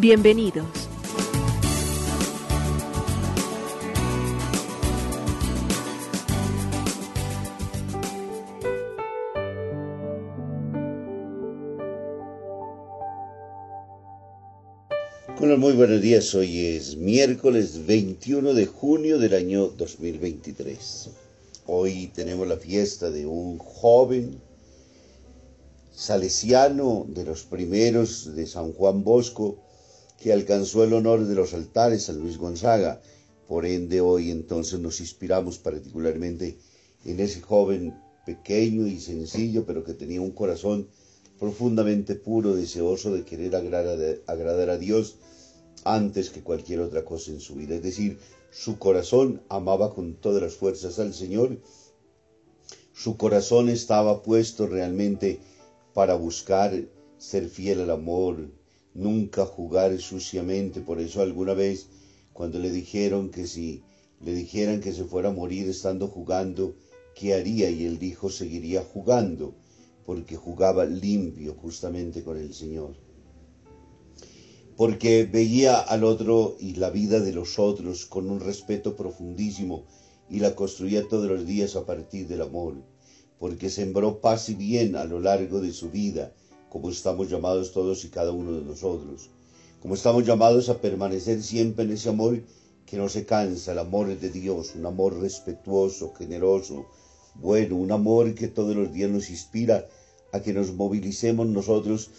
Bienvenidos. Bueno, muy buenos días. Hoy es miércoles 21 de junio del año 2023. Hoy tenemos la fiesta de un joven salesiano de los primeros de San Juan Bosco que alcanzó el honor de los altares San Luis Gonzaga. Por ende, hoy entonces nos inspiramos particularmente en ese joven pequeño y sencillo, pero que tenía un corazón profundamente puro, deseoso de querer agradar, a Dios antes que cualquier otra cosa en su vida. Es decir, su corazón amaba con todas las fuerzas al Señor, su corazón estaba puesto realmente para buscar ser fiel al amor, nunca jugar suciamente. Por eso alguna vez, cuando le dijeron que si le dijeran que se fuera a morir estando jugando, ¿qué haría? Y él dijo, seguiría jugando porque jugaba limpio justamente con el Señor. Porque veía al otro y la vida de los otros con un respeto profundísimo y la construía todos los días a partir del amor. Porque sembró paz y bien a lo largo de su vida, como estamos llamados todos y cada uno de nosotros. Como estamos llamados a permanecer siempre en ese amor que no se cansa, el amor de Dios, un amor respetuoso, generoso, bueno, un amor que todos los días nos inspira a que nos movilicemos nosotros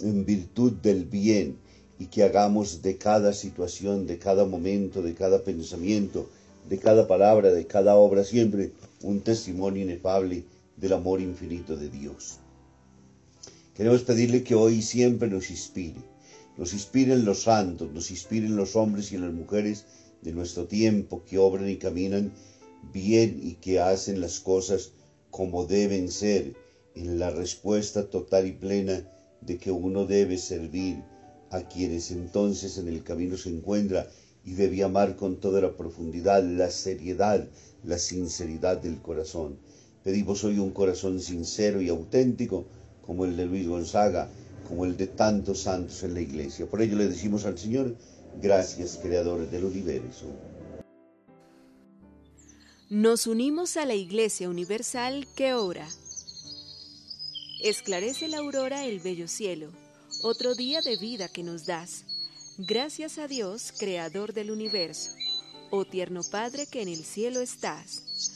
en virtud del bien y que hagamos de cada situación, de cada momento, de cada pensamiento, de cada palabra, de cada obra siempre un testimonio inefable del amor infinito de Dios. Queremos pedirle que hoy siempre nos inspire, nos inspiren los santos, nos inspiren los hombres y las mujeres de nuestro tiempo que obran y caminan bien y que hacen las cosas como deben ser en la respuesta total y plena de que uno debe servir a quienes entonces en el camino se encuentra y debe amar con toda la profundidad, la seriedad, la sinceridad del corazón. Pedimos hoy un corazón sincero y auténtico como el de Luis Gonzaga, como el de tantos santos en la iglesia. Por ello le decimos al Señor, gracias Creador del universo. Nos unimos a la Iglesia Universal que ora Esclarece la aurora el bello cielo, otro día de vida que nos das. Gracias a Dios, Creador del universo, oh tierno Padre que en el cielo estás.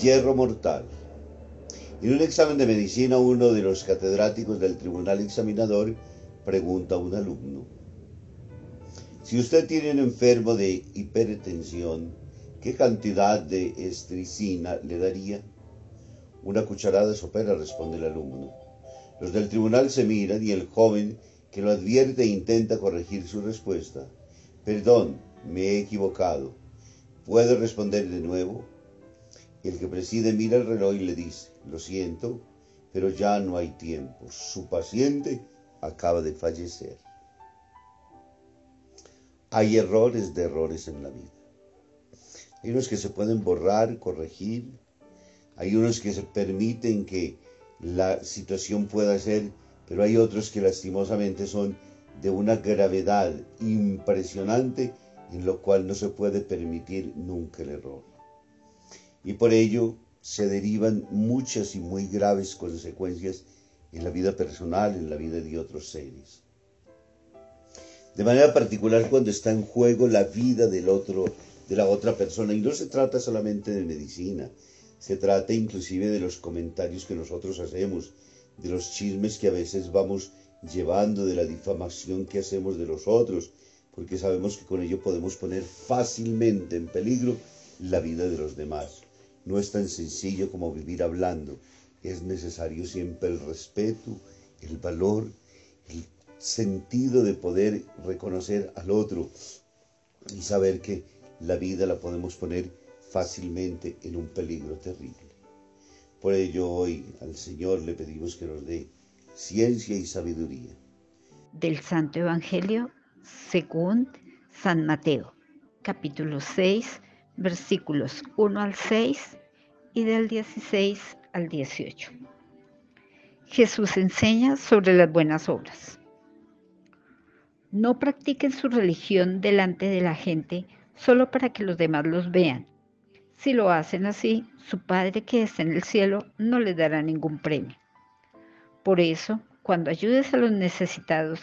Hierro mortal. En un examen de medicina, uno de los catedráticos del tribunal examinador pregunta a un alumno, si usted tiene un enfermo de hipertensión, ¿qué cantidad de estricina le daría? Una cucharada sopera, responde el alumno. Los del tribunal se miran y el joven que lo advierte intenta corregir su respuesta. Perdón, me he equivocado. ¿Puede responder de nuevo? El que preside mira el reloj y le dice, lo siento, pero ya no hay tiempo. Su paciente acaba de fallecer. Hay errores de errores en la vida. Hay unos que se pueden borrar, corregir. Hay unos que se permiten que la situación pueda ser, pero hay otros que lastimosamente son de una gravedad impresionante en lo cual no se puede permitir nunca el error. Y por ello se derivan muchas y muy graves consecuencias en la vida personal, en la vida de otros seres. De manera particular cuando está en juego la vida del otro, de la otra persona. Y no se trata solamente de medicina, se trata inclusive de los comentarios que nosotros hacemos, de los chismes que a veces vamos llevando, de la difamación que hacemos de los otros, porque sabemos que con ello podemos poner fácilmente en peligro la vida de los demás. No es tan sencillo como vivir hablando, es necesario siempre el respeto, el valor, el sentido de poder reconocer al otro y saber que la vida la podemos poner fácilmente en un peligro terrible. Por ello hoy al Señor le pedimos que nos dé ciencia y sabiduría. Del Santo Evangelio según San Mateo, capítulo 6, versículos 1 al 6 y del 16 al 18. Jesús enseña sobre las buenas obras. No practiquen su religión delante de la gente solo para que los demás los vean. Si lo hacen así, su Padre que está en el cielo no les dará ningún premio. Por eso, cuando ayudes a los necesitados,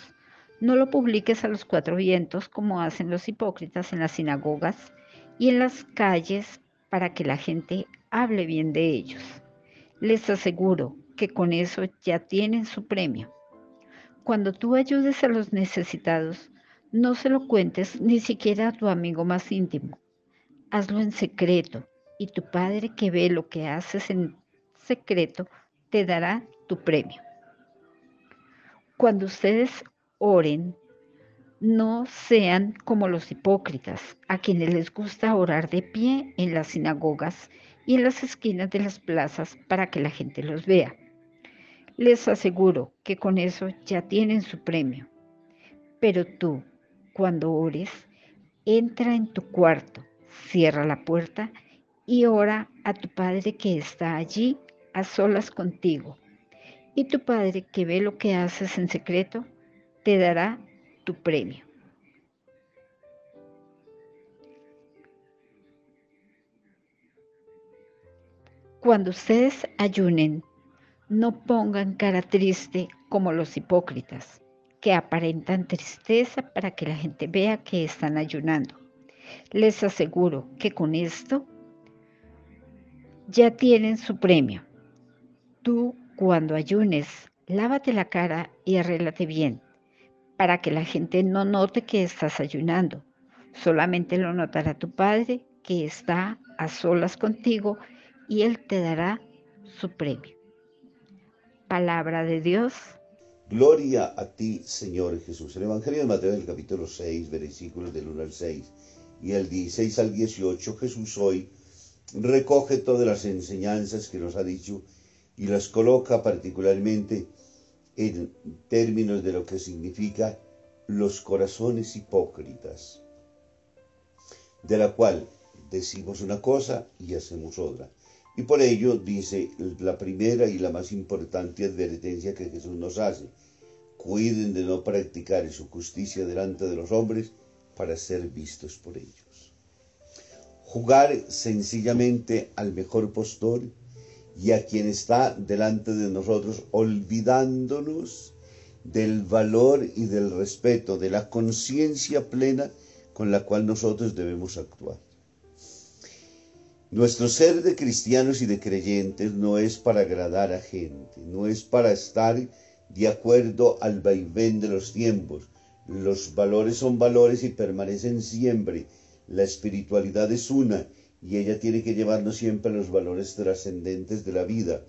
no lo publiques a los cuatro vientos como hacen los hipócritas en las sinagogas y en las calles para que la gente hable bien de ellos. Les aseguro que con eso ya tienen su premio. Cuando tú ayudes a los necesitados, no se lo cuentes ni siquiera a tu amigo más íntimo. Hazlo en secreto y tu Padre que ve lo que haces en secreto te dará tu premio. Cuando ustedes oren, no sean como los hipócritas, a quienes les gusta orar de pie en las sinagogas y en las esquinas de las plazas para que la gente los vea. Les aseguro que con eso ya tienen su premio. Pero tú, cuando ores, entra en tu cuarto, cierra la puerta y ora a tu Padre que está allí a solas contigo y tu Padre que ve lo que haces en secreto, te dará tu premio. Cuando ustedes ayunen, no pongan cara triste como los hipócritas, que aparentan tristeza para que la gente vea que están ayunando. Les aseguro que con esto ya tienen su premio. Tú cuando ayunes, lávate la cara y arréglate bien, para que la gente no note que estás ayunando. Solamente lo notará tu Padre que está a solas contigo y Él te dará su premio. Palabra de Dios. Gloria a ti, Señor Jesús. El Evangelio de Mateo del capítulo 6, versículos del 1 al 6 y el 16 al 18, Jesús hoy recoge todas las enseñanzas que nos ha dicho y las coloca particularmente en términos de lo que significa los corazones hipócritas, de la cual decimos una cosa y hacemos otra. Y por ello dice la primera y la más importante advertencia que Jesús nos hace. Cuiden de no practicar su justicia delante de los hombres para ser vistos por ellos. Jugar sencillamente al mejor postor y a quien está delante de nosotros, olvidándonos del valor y del respeto, de la conciencia plena con la cual nosotros debemos actuar. Nuestro ser de cristianos y de creyentes no es para agradar a gente, no es para estar de acuerdo al vaivén de los tiempos. Los valores son valores y permanecen siempre. La espiritualidad es una y ella tiene que llevarnos siempre a los valores trascendentes de la vida.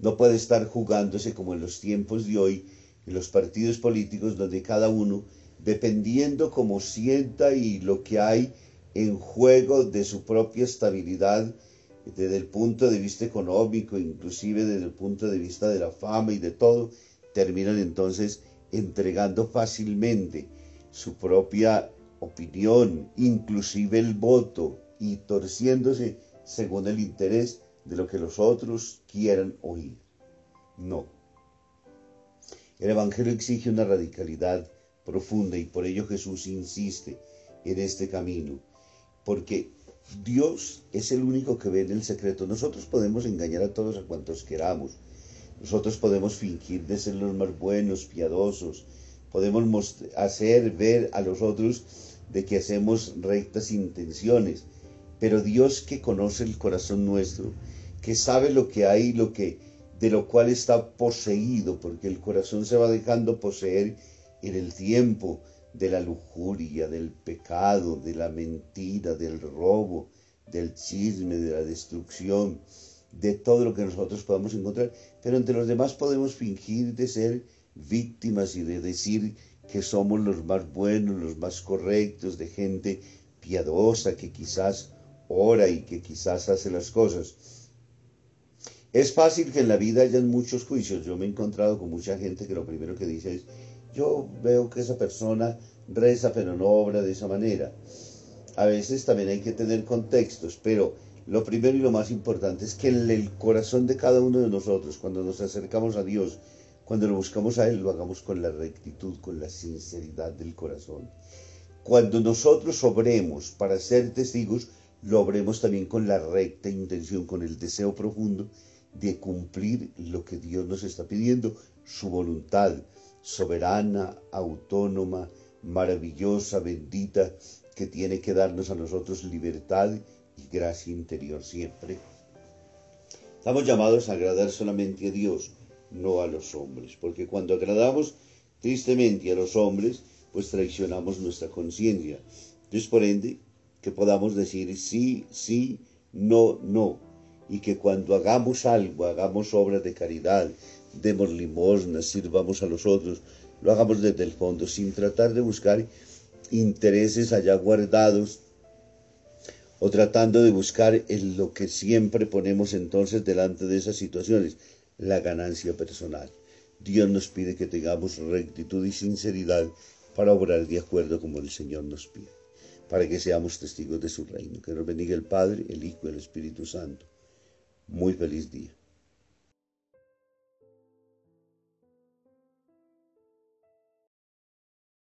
No puede estar jugándose como en los tiempos de hoy, en los partidos políticos, donde cada uno, dependiendo como sienta y lo que hay en juego de su propia estabilidad, desde el punto de vista económico, inclusive desde el punto de vista de la fama y de todo, terminan entonces entregando fácilmente su propia opinión, inclusive el voto, y torciéndose según el interés de lo que los otros quieran oír. No. El Evangelio exige una radicalidad profunda y por ello Jesús insiste en este camino, porque Dios es el único que ve en el secreto. Nosotros podemos engañar a todos a cuantos queramos. Nosotros podemos fingir de ser los más buenos, piadosos. Podemos hacer ver a los otros de que hacemos rectas intenciones. Pero Dios que conoce el corazón nuestro, que sabe lo que hay, lo que de lo cual está poseído, porque el corazón se va dejando poseer en el tiempo de la lujuria, del pecado, de la mentira, del robo, del chisme, de la destrucción, de todo lo que nosotros podamos encontrar, pero entre los demás podemos fingir de ser víctimas y de decir que somos los más buenos, los más correctos, de gente piadosa que quizás ora y que quizás hace las cosas. Es fácil que en la vida hayan muchos juicios. Yo me he encontrado con mucha gente que lo primero que dice es, yo veo que esa persona reza pero no obra de esa manera. A veces también hay que tener contextos, pero lo primero y lo más importante es que en el corazón de cada uno de nosotros, cuando nos acercamos a Dios, cuando lo buscamos a Él, lo hagamos con la rectitud, con la sinceridad del corazón. Cuando nosotros obremos para ser testigos, lo obremos también con la recta intención, con el deseo profundo de cumplir lo que Dios nos está pidiendo, su voluntad soberana, autónoma, maravillosa, bendita, que tiene que darnos a nosotros libertad y gracia interior siempre. Estamos llamados a agradar solamente a Dios, no a los hombres, porque cuando agradamos tristemente a los hombres, pues traicionamos nuestra conciencia. Entonces, por ende, que podamos decir sí, sí, no, no, y que cuando hagamos algo, hagamos obras de caridad, demos limosnas, sirvamos a los otros, lo hagamos desde el fondo, sin tratar de buscar intereses allá guardados o tratando de buscar en lo que siempre ponemos entonces delante de esas situaciones, la ganancia personal. Dios nos pide que tengamos rectitud y sinceridad para obrar de acuerdo como el Señor nos pide, para que seamos testigos de su reino. Que nos bendiga el Padre, el Hijo y el Espíritu Santo. Muy feliz día.